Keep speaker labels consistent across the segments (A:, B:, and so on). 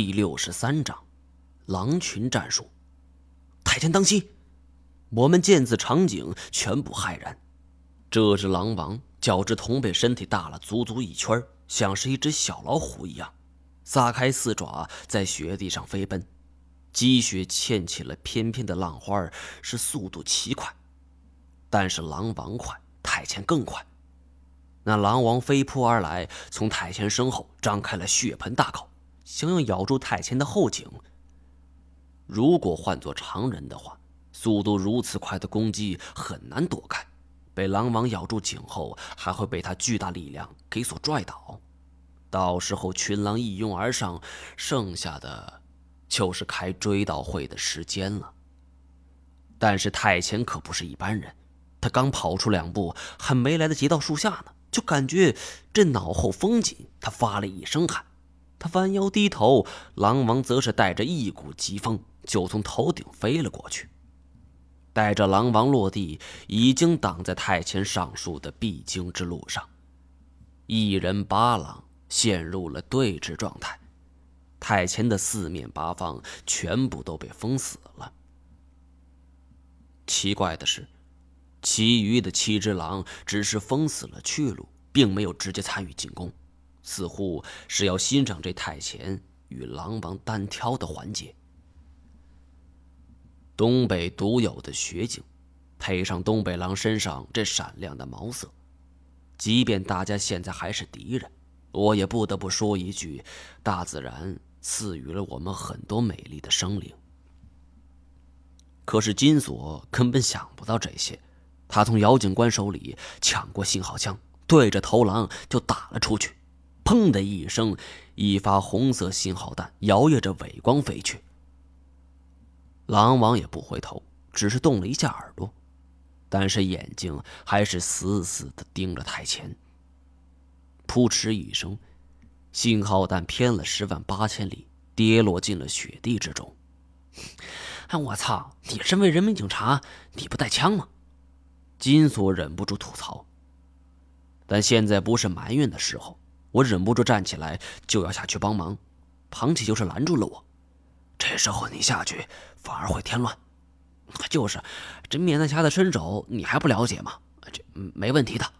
A: 第六十三章，狼群战术。太监当心！我们见此场景，全部骇然。这只狼王较之同辈身体大了足足一圈，像是一只小老虎一样，撒开四爪在雪地上飞奔。积雪溅起了翩翩的浪花，是速度奇快。但是狼王快，太监更快。那狼王飞扑而来，从太监身后张开了血盆大口。想要咬住太前的后颈。如果换做常人的话，速度如此快的攻击很难躲开，被狼王咬住颈后，还会被他巨大力量给所拽倒。到时候群狼一拥而上，剩下的就是开追悼会的时间了。但是太前可不是一般人，他刚跑出两步，还没来得及到树下呢，就感觉这脑后风紧，他发了一声喊。他弯腰低头，狼王则是带着一股疾风，就从头顶飞了过去。带着狼王落地，已经挡在太前上树的必经之路上。一人八狼陷入了对峙状态，太前的四面八方全部都被封死了。奇怪的是，其余的七只狼只是封死了去路，并没有直接参与进攻。似乎是要欣赏这太前与狼王单挑的环节。东北独有的雪景，配上东北狼身上这闪亮的毛色，即便大家现在还是敌人，我也不得不说一句：大自然赐予了我们很多美丽的生灵。可是金锁根本想不到这些，他从姚警官手里抢过信号枪，对着头狼就打了出去。砰的一声，一发红色信号弹摇曳着尾光飞去。狼王也不回头，只是动了一下耳朵，但是眼睛还是死死的盯着台前。扑哧一声，信号弹偏了十万八千里，跌落进了雪地之中。哎，我操！你身为人民警察，你不带枪吗？金锁忍不住吐槽。但现在不是埋怨的时候。我忍不住站起来，就要下去帮忙，庞启就是拦住了我。这时候你下去反而会添乱。就是，这面南侠的身手你还不了解吗？这没问题的。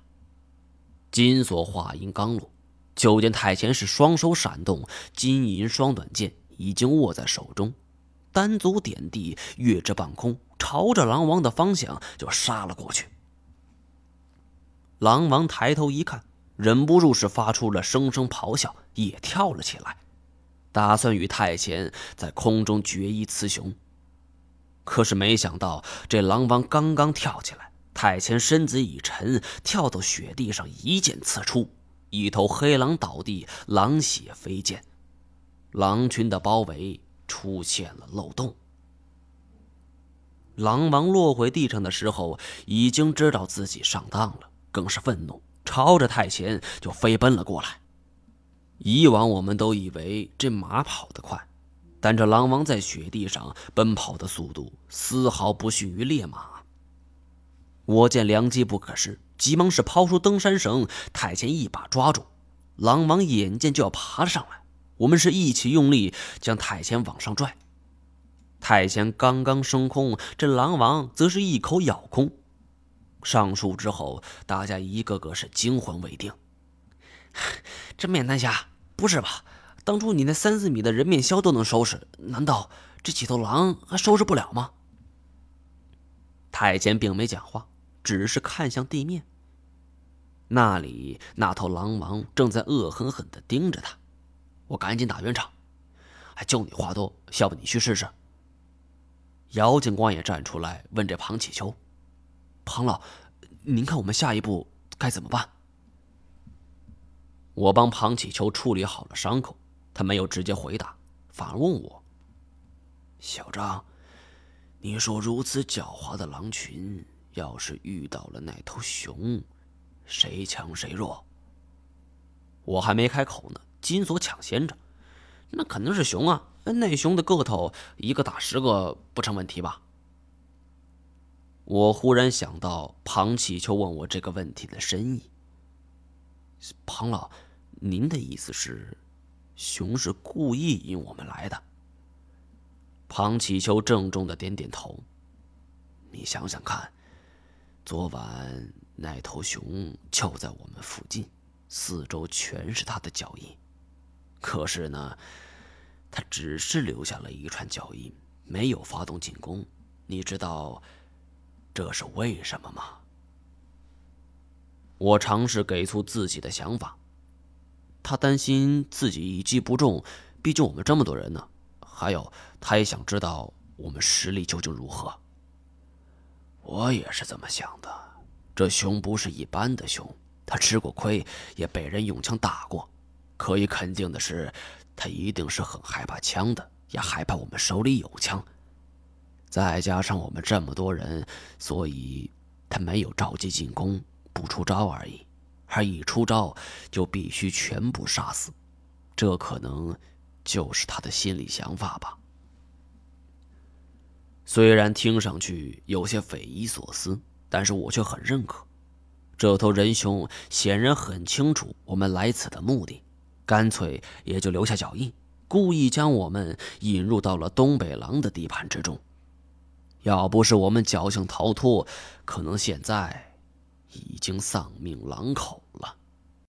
A: 金锁话音刚落，就见太前是双手闪动，金银双短剑已经握在手中，单足点地，跃至半空，朝着狼王的方向就杀了过去。狼王抬头一看。忍不住是发出了声声咆哮，也跳了起来，打算与太前在空中决一雌雄。可是没想到，这狼王刚刚跳起来，太前身子一沉，跳到雪地上，一剑刺出，一头黑狼倒地，狼血飞溅，狼群的包围出现了漏洞。狼王落回地上的时候，已经知道自己上当了，更是愤怒。朝着太前就飞奔了过来。以往我们都以为这马跑得快，但这狼王在雪地上奔跑的速度丝毫不逊于烈马。我见良机不可失，急忙是抛出登山绳，太前一把抓住狼王，眼见就要爬了上来，我们是一起用力将太前往上拽。太前刚刚升空，这狼王则是一口咬空。上树之后，大家一个个是惊魂未定。这面南侠，不是吧？当初你那三四米的人面鸮都能收拾，难道这几头狼还收拾不了吗？太监并没讲话，只是看向地面。那里那头狼王正在恶狠狠地盯着他。我赶紧打圆场，还就你话多，要不你去试试？姚警官也站出来问这庞启秋。庞老，您看我们下一步该怎么办？我帮庞启秋处理好了伤口，他没有直接回答，反而问我：“小张，你说如此狡猾的狼群，要是遇到了那头熊，谁强谁弱？”我还没开口呢，金锁抢先着：“那肯定是熊啊！那熊的个头，一个打十个不成问题吧？”我忽然想到庞启秋问我这个问题的深意。庞老，您的意思是，熊是故意引我们来的。庞启秋郑重的点点头。你想想看，昨晚那头熊就在我们附近，四周全是它的脚印。可是呢，它只是留下了一串脚印，没有发动进攻。你知道这是为什么吗？我尝试给出自己的想法。他担心自己一击不中，毕竟我们这么多人呢。还有，他也想知道我们实力究竟如何。我也是这么想的。这熊不是一般的熊，他吃过亏，也被人用枪打过。可以肯定的是，他一定是很害怕枪的，也害怕我们手里有枪。再加上我们这么多人，所以他没有着急进攻，不出招而已。而一出招，就必须全部杀死。这可能就是他的心理想法吧。虽然听上去有些匪夷所思，但是我却很认可。这头人熊显然很清楚我们来此的目的。干脆也就留下脚印，故意将我们引入到了东北狼的地盘之中。要不是我们侥幸逃脱，可能现在已经丧命狼口了。